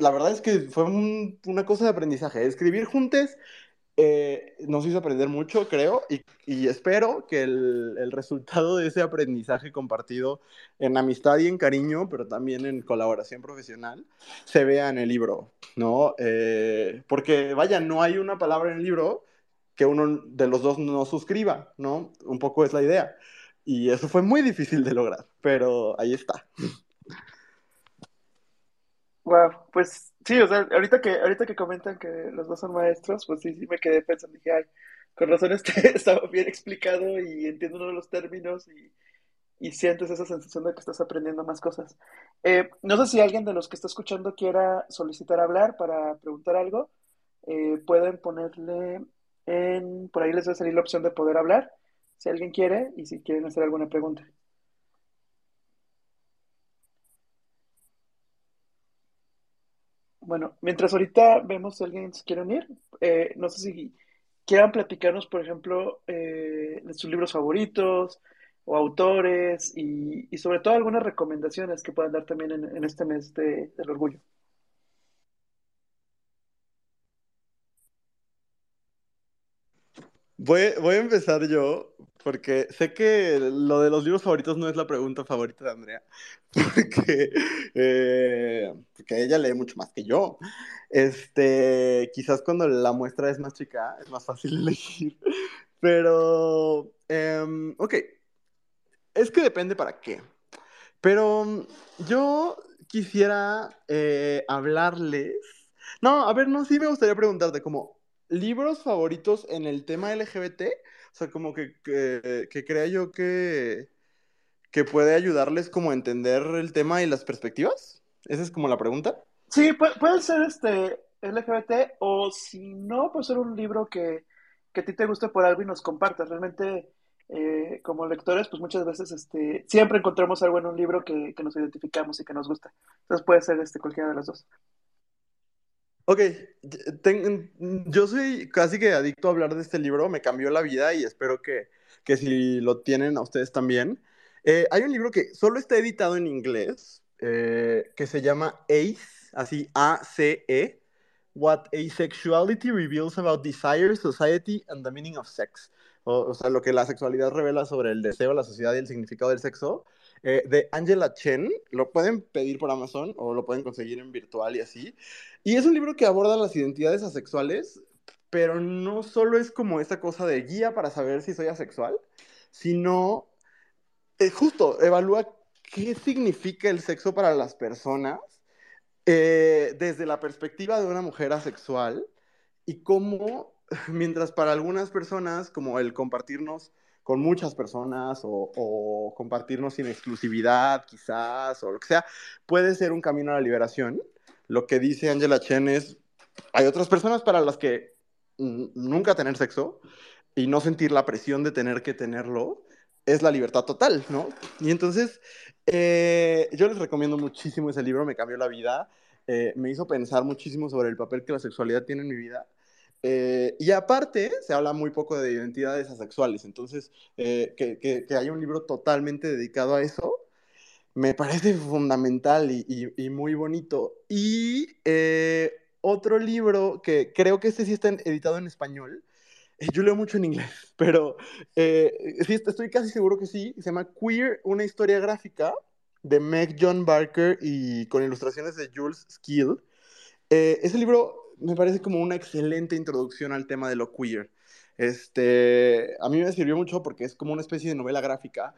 la verdad es que fue un, una cosa de aprendizaje. Escribir juntos eh, nos hizo aprender mucho, creo, y, espero que el, el, resultado de ese aprendizaje compartido en amistad y en cariño, pero también en colaboración profesional, se vea en el libro, ¿no? Eh, porque, vaya, no hay una palabra en el libro que uno de los dos no suscriba, ¿no? Un poco es la idea. Y eso fue muy difícil de lograr, pero ahí está. Wow, pues sí, o sea, ahorita que, ahorita que comentan que los dos son maestros, pues sí, sí me quedé pensando, dije, ay, con razón este, estaba bien explicado y entiendo uno de los términos y, sientes esa sensación de que estás aprendiendo más cosas. Eh, no sé si alguien de los que está escuchando quiera solicitar hablar para preguntar algo, eh, pueden ponerle en, por ahí les va a salir la opción de poder hablar, si alguien quiere y si quieren hacer alguna pregunta. Bueno, mientras ahorita vemos si alguien se quiere unir, eh, no sé si quieran platicarnos, por ejemplo, eh, de sus libros favoritos o autores y, y, sobre todo algunas recomendaciones que puedan dar también en, en este mes de, del orgullo. Voy, voy, a empezar yo, porque sé que lo de los libros favoritos no es la pregunta favorita de Andrea, porque, eh, porque ella lee mucho más que yo. Este, quizás cuando la muestra es más chica es más fácil elegir, pero, eh, ok, es que depende para qué. Pero yo quisiera eh, hablarles, no, a ver, no, sí me gustaría preguntarte como libros favoritos en el tema LGBT, o sea, como que, que, crea yo que, que puede ayudarles como a entender el tema y las perspectivas. Esa es como la pregunta. Sí, puede, puede ser este LGBT o si no, puede ser un libro que, que a ti te guste por algo y nos compartas. Realmente, eh, como lectores, pues muchas veces este, siempre encontramos algo en un libro que, que nos identificamos y que nos gusta. Entonces puede ser este, cualquiera de las dos. Ok, ten, yo soy casi que adicto a hablar de este libro, me cambió la vida y espero que, que si lo tienen a ustedes también. Eh, hay un libro que solo está editado en inglés, eh, que se llama ACE, así A-C-E, What Asexuality Reveals About Desire, Society and the Meaning of Sex. O, o sea, lo que la sexualidad revela sobre el deseo, la sociedad y el significado del sexo. Eh, de Angela Chen. Lo pueden pedir por Amazon o lo pueden conseguir en virtual y así. Y es un libro que aborda las identidades asexuales, pero no solo es como esta cosa de guía para saber si soy asexual, sino eh, justo evalúa qué significa el sexo para las personas eh, desde la perspectiva de una mujer asexual y cómo, mientras para algunas personas, como el compartirnos con muchas personas o, o, compartirnos sin exclusividad, quizás, o lo que sea, puede ser un camino a la liberación. Lo que dice Angela Chen es, hay otras personas para las que nunca tener sexo y no sentir la presión de tener que tenerlo, es la libertad total, ¿no? Y entonces, eh, yo les recomiendo muchísimo ese libro, me cambió la vida, eh, me hizo pensar muchísimo sobre el papel que la sexualidad tiene en mi vida. Eh, y aparte, se habla muy poco de identidades asexuales, entonces, que, que, que haya un libro totalmente dedicado a eso, me parece fundamental y, y, y muy bonito. Y otro libro que creo que este sí está editado en español, eh, yo leo mucho en inglés, pero eh, sí, estoy casi seguro que sí. Se llama Queer, una historia gráfica de Meg John Barker y con ilustraciones de Jules Skill. Eh, ese libro me parece como una excelente introducción al tema de lo queer. Este, a mí me sirvió mucho porque es como una especie de novela gráfica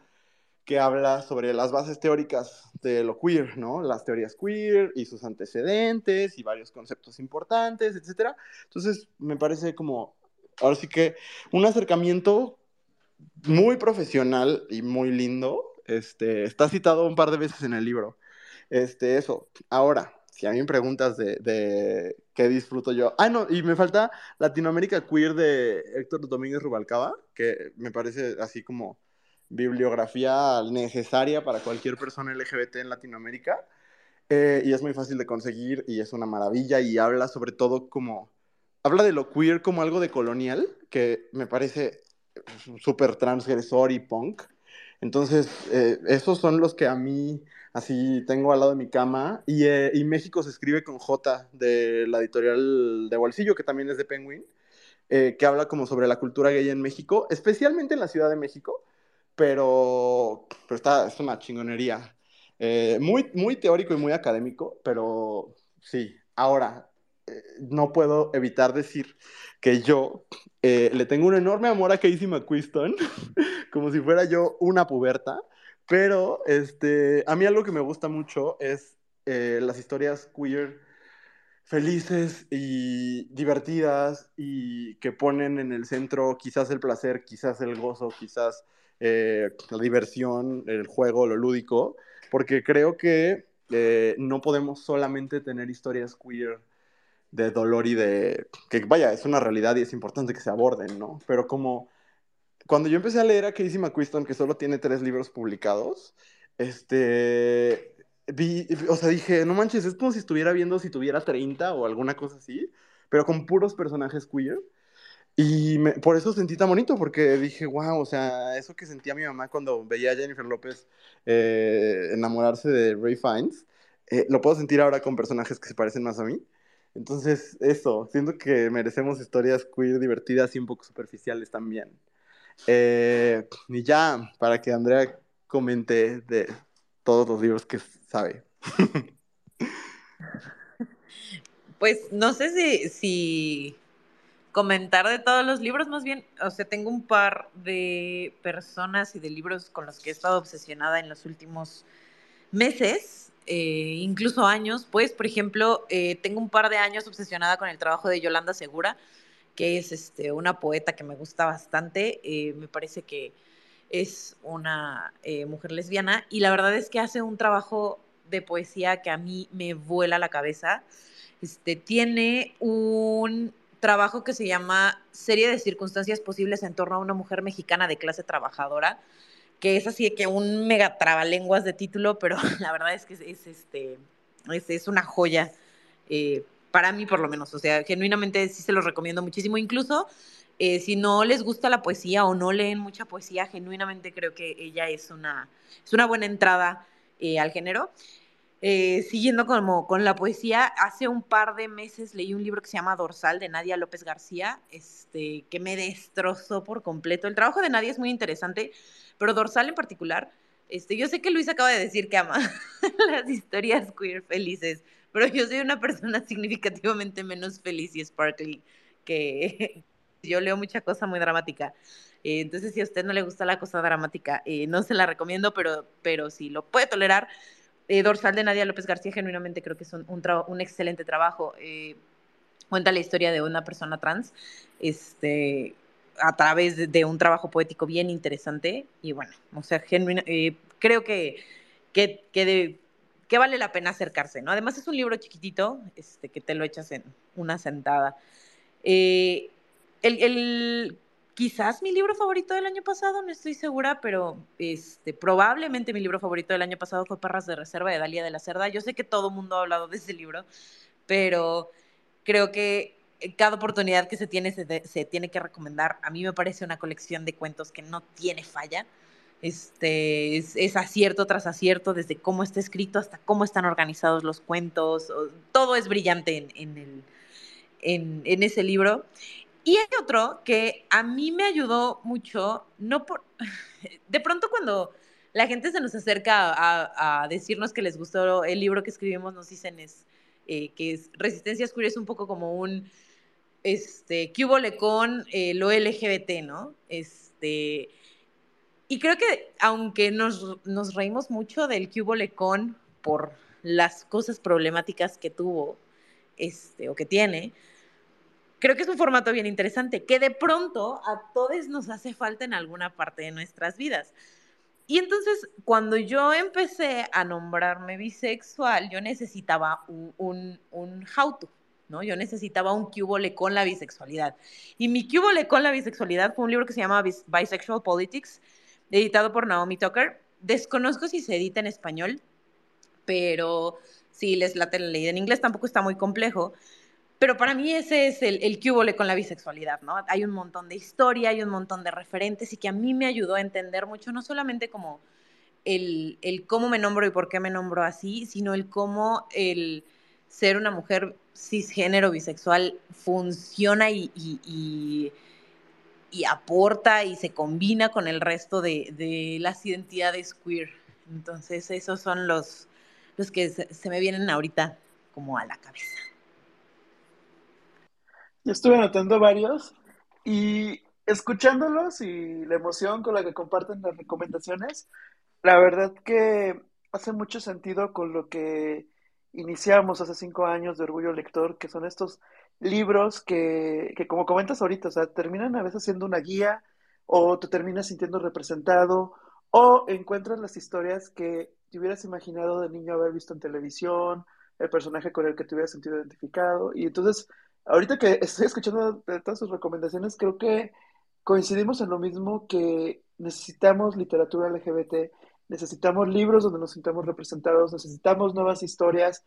que habla sobre las bases teóricas de lo queer, ¿no? Las teorías queer y sus antecedentes y varios conceptos importantes, etc. Entonces, me parece como ahora sí que un acercamiento muy profesional y muy lindo. Este, está citado un par de veces en el libro. Este, eso. Ahora, si a mí me preguntas de, qué disfruto yo. Ah, no, y me falta Latinoamérica Queer de Héctor Domínguez Rubalcaba, que me parece así como bibliografía necesaria para cualquier persona LGBT en Latinoamérica. Eh, y es muy fácil de conseguir y es una maravilla y habla sobre todo como habla de lo queer como algo de colonial, que me parece súper transgresor y punk. Entonces, eh, esos son los que a mí así tengo al lado de mi cama. Y, eh, México se escribe con J de la editorial de Bolsillo, que también es de Penguin, eh, que habla como sobre la cultura gay en México, especialmente en la Ciudad de México, pero, pero está, es una chingonería. muy, muy teórico y muy académico, pero sí. Ahora, no puedo evitar decir que yo eh, le tengo un enorme amor a Casey McQuiston, como si fuera yo una puberta, pero este, a mí algo que me gusta mucho es eh, las historias queer felices y divertidas y que ponen en el centro quizás el placer, quizás el gozo, quizás eh, la diversión, el juego, lo lúdico, porque creo que no podemos solamente tener historias queer de dolor y de... que vaya, es una realidad y es importante que se aborden, ¿no? Pero como cuando yo empecé a leer a Casey McQuiston, que solo tiene tres libros publicados, este... Vi, o sea, dije, no manches, es como si estuviera viendo si tuviera 30 o alguna cosa así, pero con puros personajes queer. Y por eso sentí tan bonito, porque dije, wow, o sea, eso que sentía mi mamá cuando veía a Jennifer López eh, enamorarse de Ray Fiennes, eh, lo puedo sentir ahora con personajes que se parecen más a mí. Entonces, eso, siento que merecemos historias queer divertidas y un poco superficiales también. Eh, y ya, para que Andrea comente de todos los libros que sabe. Pues no sé si, si comentar de todos los libros, más bien, o sea, tengo un par de personas y de libros con los que he estado obsesionada en los últimos meses eh, incluso años, pues, por ejemplo, eh, tengo un par de años obsesionada con el trabajo de Yolanda Segura, que es este, una poeta que me gusta bastante, eh, me parece que es una mujer lesbiana y la verdad es que hace un trabajo de poesía que a mí me vuela la cabeza. Este, tiene un trabajo que se llama Serie de circunstancias posibles en torno a una mujer mexicana de clase trabajadora, que es así de que un mega trabalenguas de título, pero la verdad es que es, este, es, una joya, eh, para mí por lo menos, o sea, genuinamente sí se los recomiendo muchísimo, incluso eh, si no les gusta la poesía o no leen mucha poesía, genuinamente creo que ella es una, es una buena entrada eh, al género. siguiendo como con la poesía, hace un par de meses leí un libro que se llama Dorsal de Nadia López García, este, que me destrozó por completo. El trabajo de Nadia es muy interesante pero Dorsal en particular, este, yo sé que Luis acaba de decir que ama las historias queer felices, pero yo soy una persona significativamente menos feliz y sparkly que yo leo mucha cosa muy dramática. Eh, entonces, si a usted no le gusta la cosa dramática, eh, no se la recomiendo, pero, pero si lo puede tolerar, eh, Dorsal de Nadia López García, genuinamente creo que es un, un, excelente trabajo. cuenta la historia de una persona trans, este, a través de, un trabajo poético bien interesante y bueno, o sea, creo que, que, vale la pena acercarse, ¿no? Además es un libro chiquitito, este, que te lo echas en una sentada. Eh, el, el, quizás mi libro favorito del año pasado, no estoy segura, pero este, probablemente mi libro favorito del año pasado fue Perras de Reserva de Dalia de la Cerda. Yo sé que todo el mundo ha hablado de ese libro, pero creo que cada oportunidad que se tiene se, se, tiene que recomendar. A mí me parece una colección de cuentos que no tiene falla. Este, es, acierto tras acierto, desde cómo está escrito hasta cómo están organizados los cuentos. Todo es brillante en, en, el, en, ese libro. Y hay otro que a mí me ayudó mucho, no por... De pronto cuando la gente se nos acerca a, a decirnos que les gustó el libro que escribimos, nos dicen es, eh, que es Resistencia Oscura es un poco como un, este, que hubo con eh, lo LGBT, ¿no? Este, y creo que aunque nos, nos reímos mucho del hubo con por las cosas problemáticas que tuvo, este, o que tiene, creo que es un formato bien interesante, que de pronto a todos nos hace falta en alguna parte de nuestras vidas. Y entonces, cuando yo empecé a nombrarme bisexual, yo necesitaba un, un, un how to, ¿no? Yo necesitaba un cubole con la bisexualidad. Y mi cubole con la bisexualidad fue un libro que se llama Bisexual Politics, editado por Naomi Tucker. Desconozco si se edita en español, pero si les late la ley en inglés, tampoco está muy complejo. Pero para mí ese es el, el cúbole con la bisexualidad, ¿no? Hay un montón de historia, hay un montón de referentes y que a mí me ayudó a entender mucho, no solamente como el, el cómo me nombro y por qué me nombro así, sino el cómo el ser una mujer cisgénero bisexual funciona y, y, y, aporta y se combina con el resto de, de, las identidades queer. Entonces esos son los, los que se, se me vienen ahorita como a la cabeza. Yo estuve anotando varios y escuchándolos y la emoción con la que comparten las recomendaciones, la verdad que hace mucho sentido con lo que iniciamos hace cinco años de Orgullo Lector, que son estos libros que, que como comentas ahorita, o sea, terminan a veces siendo una guía o te terminas sintiendo representado o encuentras las historias que te hubieras imaginado de niño haber visto en televisión, el personaje con el que te hubieras sentido identificado. Y entonces ahorita que estoy escuchando todas sus recomendaciones, creo que coincidimos en lo mismo que necesitamos literatura LGBT, necesitamos libros donde nos sintamos representados, necesitamos nuevas historias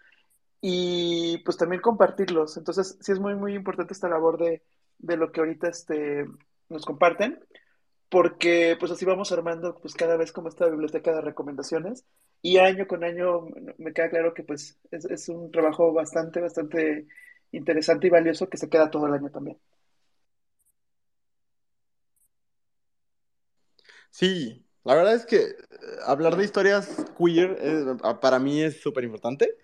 y pues también compartirlos. Entonces, sí es muy, muy importante esta labor de, de lo que ahorita este, nos comparten, porque pues así vamos armando pues cada vez como esta biblioteca de recomendaciones y año con año me queda claro que pues es, es un trabajo bastante, bastante interesante y valioso que se queda todo el año también. Sí, la verdad es que eh, hablar de historias queer eh, para mí es súper importante.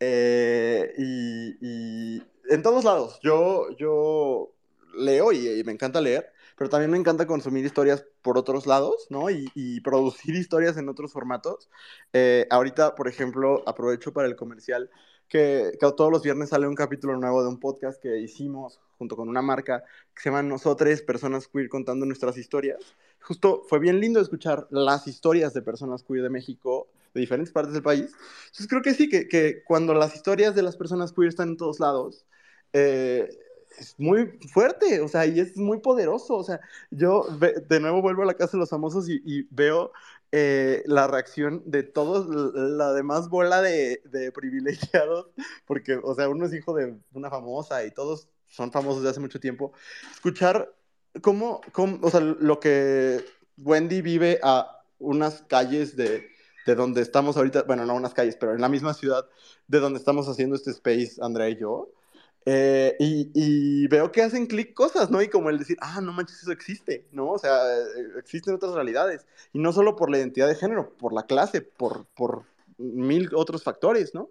Eh, y, y, en todos lados, yo, yo leo y, me encanta leer, pero también me encanta consumir historias por otros lados, ¿no? Y, y producir historias en otros formatos. Eh, ahorita, por ejemplo, aprovecho para el comercial que, que, todos los viernes sale un capítulo nuevo de un podcast que hicimos junto con una marca que se llama Nosotros, Personas Queer Contando Nuestras Historias. Justo fue bien lindo escuchar las historias de personas queer de México, de diferentes partes del país. Entonces creo que sí, que, que cuando las historias de las personas queer están en todos lados, eh, es muy fuerte, o sea, y es muy poderoso. O sea, yo de nuevo vuelvo a la casa de los famosos y, y veo eh, la reacción de todos, la demás bola de, de, privilegiados, porque, o sea, uno es hijo de una famosa y todos son famosos de hace mucho tiempo, escuchar cómo, cómo o sea, lo que Wendy vive a unas calles de, de donde estamos ahorita, bueno, no unas calles, pero en la misma ciudad de donde estamos haciendo este space, Andrea y yo, eh, y, y, veo que hacen clic cosas, ¿no? Y como el decir, ah, no manches, eso existe, ¿no? O sea, existen otras realidades. Y no solo por la identidad de género, por la clase, por, por mil otros factores, ¿no?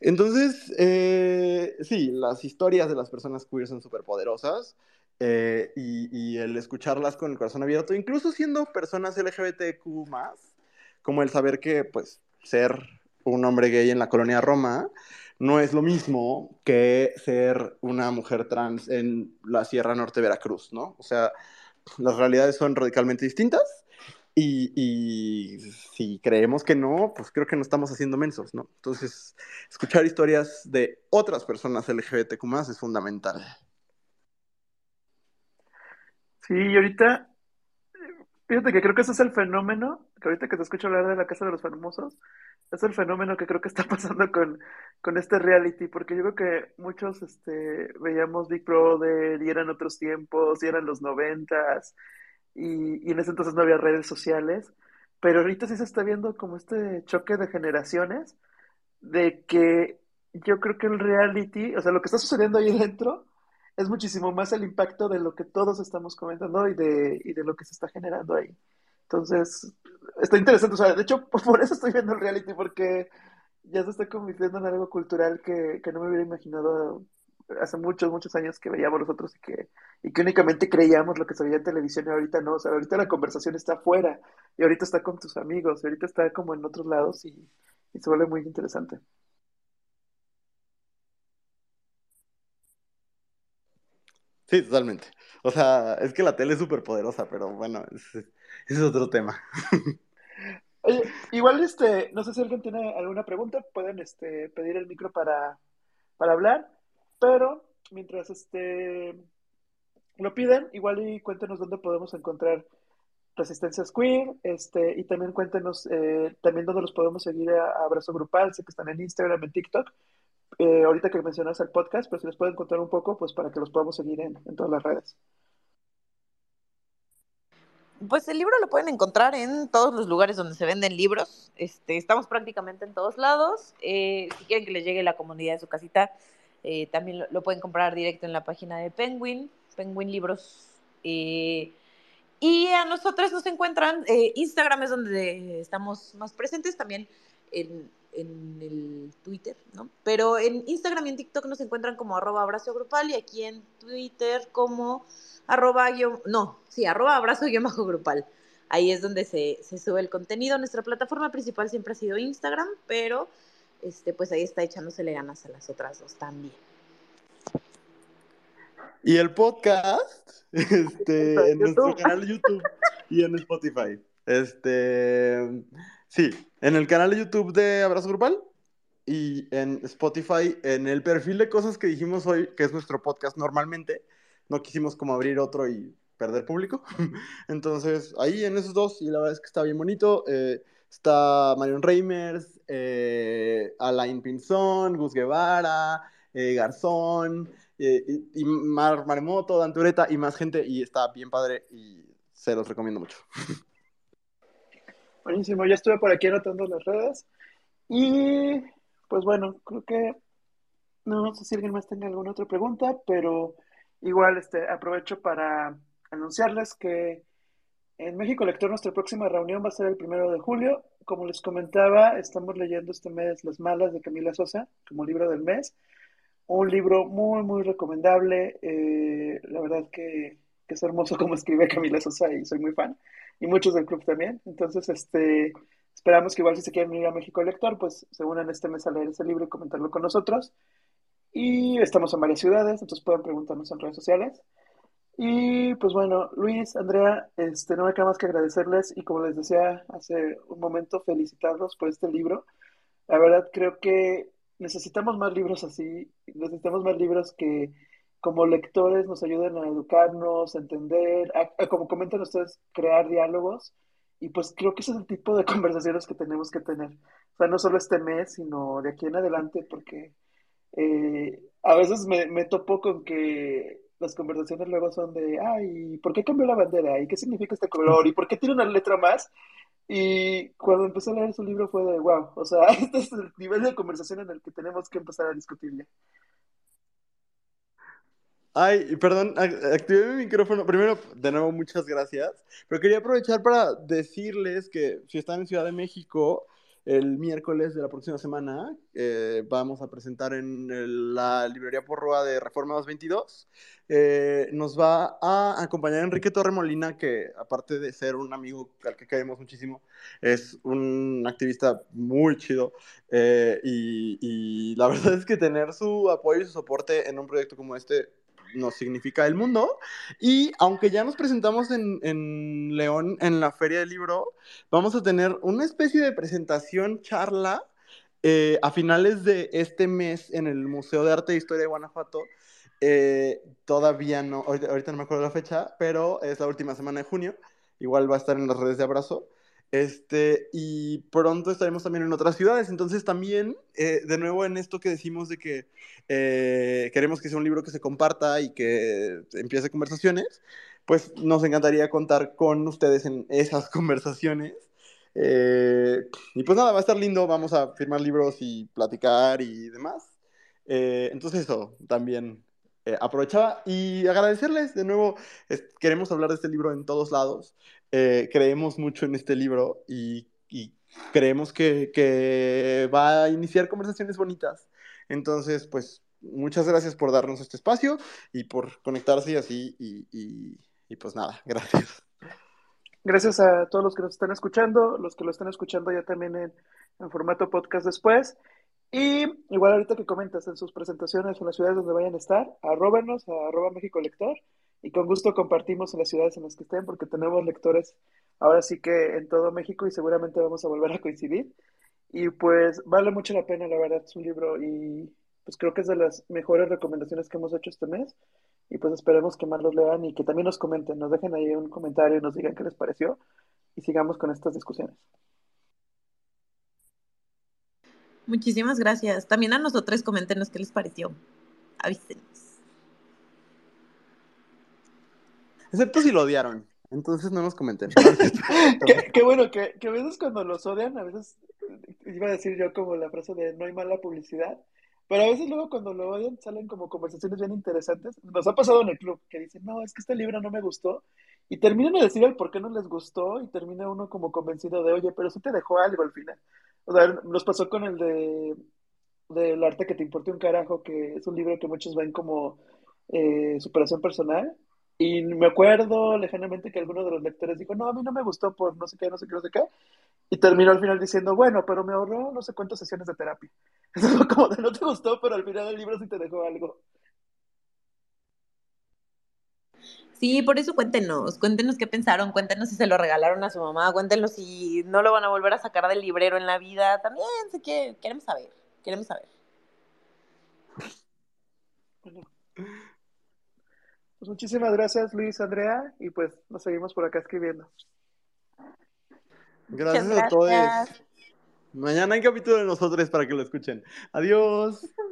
Entonces, eh, sí, las historias de las personas queer son súper poderosas. Eh, y, el escucharlas con el corazón abierto, incluso siendo personas LGBTQ más, como el saber que, pues, ser un hombre gay en la colonia Roma no es lo mismo que ser una mujer trans en la Sierra Norte de Veracruz, ¿no? O sea, las realidades son radicalmente distintas y, y, si creemos que no, pues creo que no estamos haciendo mensos, ¿no? Entonces, escuchar historias de otras personas LGBTQ es fundamental. Sí, y ahorita, fíjate que creo que ese es el fenómeno, que ahorita que te escucho hablar de la Casa de los Famosos, es el fenómeno que creo que está pasando con, con este reality, porque yo creo que muchos este, veíamos Big Brother y eran otros tiempos, y eran los noventas, y, en ese entonces no había redes sociales, pero ahorita sí se está viendo como este choque de generaciones, de que yo creo que el reality, o sea, lo que está sucediendo ahí dentro, es muchísimo más el impacto de lo que todos estamos comentando y de, y de lo que se está generando ahí. Entonces, está interesante, o sea, de hecho, por eso estoy viendo el reality, porque ya se está convirtiendo en algo cultural que, que no me hubiera imaginado hace muchos, muchos años que veíamos nosotros y que, y que únicamente creíamos lo que se veía en televisión y ahorita no, o sea, ahorita la conversación está afuera y ahorita está con tus amigos, y ahorita está como en otros lados y, y se vuelve muy interesante. Sí, totalmente. O sea, es que la tele es súper poderosa, pero bueno, ese, es otro tema. Oye, igual este, no sé si alguien tiene alguna pregunta, pueden este pedir el micro para, para hablar, pero mientras este lo piden, igual y cuéntenos dónde podemos encontrar Resistencias Queer, este, y también cuéntenos eh, también dónde los podemos seguir a, Abrazo Grupal, sé que están en Instagram, en TikTok, eh, ahorita que mencionas el podcast, pero si les pueden contar un poco, pues para que los podamos seguir en, en todas las redes. Pues el libro lo pueden encontrar en todos los lugares donde se venden libros. Este, estamos prácticamente en todos lados. Eh, si quieren que les llegue la comunidad de su casita, eh, también lo, pueden comprar directo en la página de Penguin, Penguin Libros. Eh, y a nosotros nos encuentran, eh, Instagram es donde estamos más presentes, también en, en, el Twitter, ¿no? Pero en Instagram y en TikTok nos encuentran como arroba abrazo grupal y aquí en Twitter como arroba, no, sí, arroba abrazo guion bajo grupal. Ahí es donde se, se, sube el contenido. Nuestra plataforma principal siempre ha sido Instagram, pero este, pues ahí está echándosele ganas a las otras dos también. Y el podcast, este, en nuestro canal de YouTube y en Spotify. Este, sí, en el canal de YouTube de Abrazo Grupal y en Spotify, en el perfil de cosas que dijimos hoy, que es nuestro podcast normalmente, no quisimos como abrir otro y perder público. Entonces, ahí en esos dos, y la verdad es que está bien bonito. Eh, está Marion Reimers, eh, Alain Pinzón, Gus Guevara, eh, Garzón, eh, y, Mar Dantureta y más gente, y está bien padre y se los recomiendo mucho. Buenísimo, ya estuve por aquí anotando las redes. Y pues bueno, creo que no sé si alguien más tenga alguna otra pregunta, pero igual este, aprovecho para anunciarles que en México Lector nuestra próxima reunión va a ser el primero de julio. Como les comentaba, estamos leyendo este mes Las Malas de Camila Sosa como libro del mes. Un libro muy, muy recomendable. Eh, la verdad que, es hermoso como escribe Camila Sosa y soy muy fan. Y muchos del club también. Entonces, este, esperamos que igual si se quieren ir a México Lector, pues se unan este mes a leer ese libro y comentarlo con nosotros. Y estamos en varias ciudades, entonces pueden preguntarnos en redes sociales. Y pues bueno, Luis, Andrea, este, no me queda más que agradecerles y como les decía hace un momento, felicitarlos por este libro. La verdad creo que necesitamos más libros así, necesitamos más libros que como lectores nos ayuden a educarnos, a entender, como comentan ustedes, crear diálogos. Y pues creo que ese es el tipo de conversaciones que tenemos que tener. O sea, no solo este mes, sino de aquí en adelante, porque eh, a veces me topo con que las conversaciones luego son de, ay, ¿por qué cambió la bandera? ¿Y qué significa este color? ¿Y por qué tiene una letra más? Y cuando empecé a leer su libro fue de, wow, o sea, este es el nivel de conversación en el que tenemos que empezar a discutir ya. Ay, perdón, activé mi micrófono. Primero, de nuevo, muchas gracias. Pero quería aprovechar para decirles que si están en Ciudad de México, el miércoles de la próxima semana eh, vamos a presentar en la librería Porroa de Reforma 222. Eh, nos va a acompañar Enrique Torremolina, que aparte de ser un amigo al que queremos muchísimo, es un activista muy chido. Eh, y la verdad es que tener su apoyo y su soporte en un proyecto como este nos significa el mundo. Y aunque ya nos presentamos en, en, León en la Feria del Libro, vamos a tener una especie de presentación, charla, eh, a finales de este mes en el Museo de Arte e Historia de Guanajuato. Eh, todavía no, ahorita, ahorita no me acuerdo la fecha, pero es la última semana de junio. Igual va a estar en las redes de Abrazo. Este, y pronto estaremos también en otras ciudades. Entonces, también, eh, de nuevo, en esto que decimos de que eh, queremos que sea un libro que se comparta y que empiece conversaciones, pues nos encantaría contar con ustedes en esas conversaciones. Eh, y pues nada, va a estar lindo. Vamos a firmar libros y platicar y demás. Entonces, eso también eh, aprovechaba y agradecerles de nuevo. queremos hablar de este libro en todos lados. Eh, creemos mucho en este libro y, y creemos que, que va a iniciar conversaciones bonitas. Entonces, pues, muchas gracias por darnos este espacio y por conectarse y así. Y, y- y pues nada, gracias. Gracias a todos los que nos están escuchando, los que lo están escuchando ya también en, en formato podcast después. Y igual ahorita que comentas en sus presentaciones en las ciudades donde vayan a estar, arróbanos a arroba México Lector y con gusto compartimos en las ciudades en las que estén porque tenemos lectores ahora sí que en todo México y seguramente vamos a volver a coincidir. Y pues vale mucho la pena, la verdad, es un libro y pues creo que es de las mejores recomendaciones que hemos hecho este mes. Y pues esperemos que más los lean y que también nos comenten, nos dejen ahí un comentario y nos digan qué les pareció y sigamos con estas discusiones. Muchísimas gracias. También a nosotros coméntenos qué les pareció. Avísenos. Excepto si lo odiaron. Entonces no nos comenten. Qué, qué bueno que, que a veces cuando los odian, a veces iba a decir yo como la frase de no hay mala publicidad, pero a veces luego cuando lo odian salen como conversaciones bien interesantes. Nos ha pasado en el club que dicen, no, es que este libro no me gustó, y terminan de decir el por qué no les gustó, y termina uno como convencido de, oye, pero sí te dejó algo al final. O sea, nos pasó con el de del arte que te importe un carajo, que es un libro que muchos ven como eh, superación personal. Y me acuerdo lejanamente que alguno de los lectores dijo, no, a mí no me gustó por no sé qué, no sé qué, no sé qué. Y terminó al final diciendo, bueno, pero me ahorró no sé cuántas sesiones de terapia. Eso fue como de no te gustó, pero al final del libro sí te dejó algo. Sí, por eso cuéntenos, cuéntenos qué pensaron, cuéntenos si se lo regalaron a su mamá, cuéntenos si no lo van a volver a sacar del librero en la vida. También sé que queremos saber, queremos saber. Bueno. Pues muchísimas gracias, Luis, Andrea, y pues nos seguimos por acá escribiendo. Gracias Muchas a todos. gracias. Mañana hay capítulo de nosotros para que lo escuchen. Adiós.